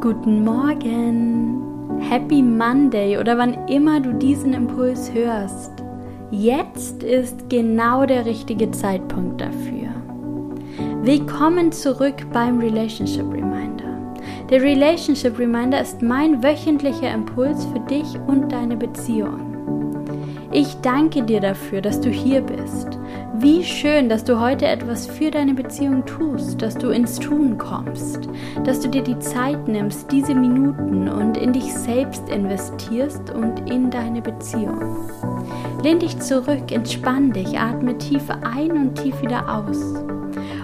Guten Morgen, Happy Monday oder wann immer du diesen Impuls hörst. Jetzt ist genau der richtige Zeitpunkt dafür. Willkommen zurück beim Relationship Reminder. Der Relationship Reminder ist mein wöchentlicher Impuls für dich und deine Beziehung. Ich danke dir dafür, dass du hier bist. Wie schön, dass du heute etwas für deine Beziehung tust, dass du ins Tun kommst, dass du dir die Zeit nimmst, diese Minuten und in dich selbst investierst und in deine Beziehung. Lehn dich zurück, entspann dich, atme tief ein und tief wieder aus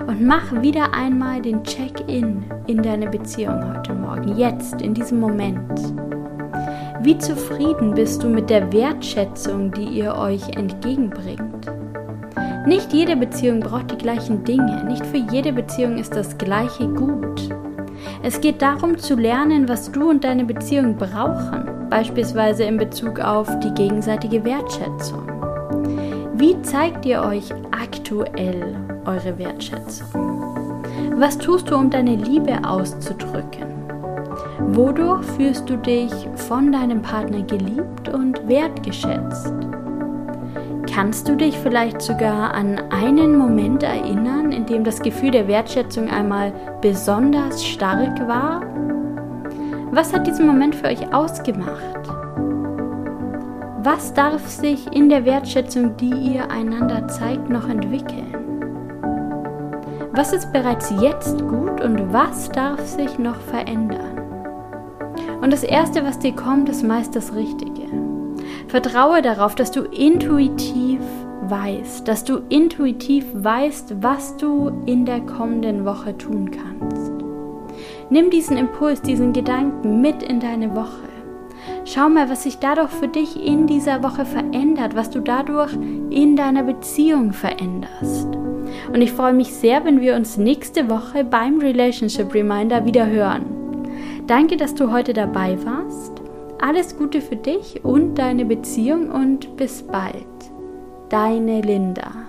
und mach wieder einmal den Check-in in deine Beziehung heute Morgen, jetzt, in diesem Moment. Wie zufrieden bist du mit der Wertschätzung, die ihr euch entgegenbringt? Nicht jede Beziehung braucht die gleichen Dinge, nicht für jede Beziehung ist das gleiche gut. Es geht darum zu lernen, was du und deine Beziehung brauchen, beispielsweise in Bezug auf die gegenseitige Wertschätzung. Wie zeigt ihr euch aktuell eure Wertschätzung? Was tust du, um deine Liebe auszudrücken? Wodurch fühlst du dich von deinem Partner geliebt und wertgeschätzt? Kannst du dich vielleicht sogar an einen Moment erinnern, in dem das Gefühl der Wertschätzung einmal besonders stark war? Was hat diesen Moment für euch ausgemacht? Was darf sich in der Wertschätzung, die ihr einander zeigt, noch entwickeln? Was ist bereits jetzt gut und was darf sich noch verändern? Und das Erste, was dir kommt, ist meist das Richtige. Vertraue darauf, dass du intuitiv weißt, dass du intuitiv weißt, was du in der kommenden Woche tun kannst. Nimm diesen Impuls, diesen Gedanken mit in deine Woche. Schau mal, was sich dadurch für dich in dieser Woche verändert, was du dadurch in deiner Beziehung veränderst. Und ich freue mich sehr, wenn wir uns nächste Woche beim Relationship Reminder wieder hören. Danke, dass du heute dabei warst. Alles Gute für dich und deine Beziehung und bis bald. Deine Linda.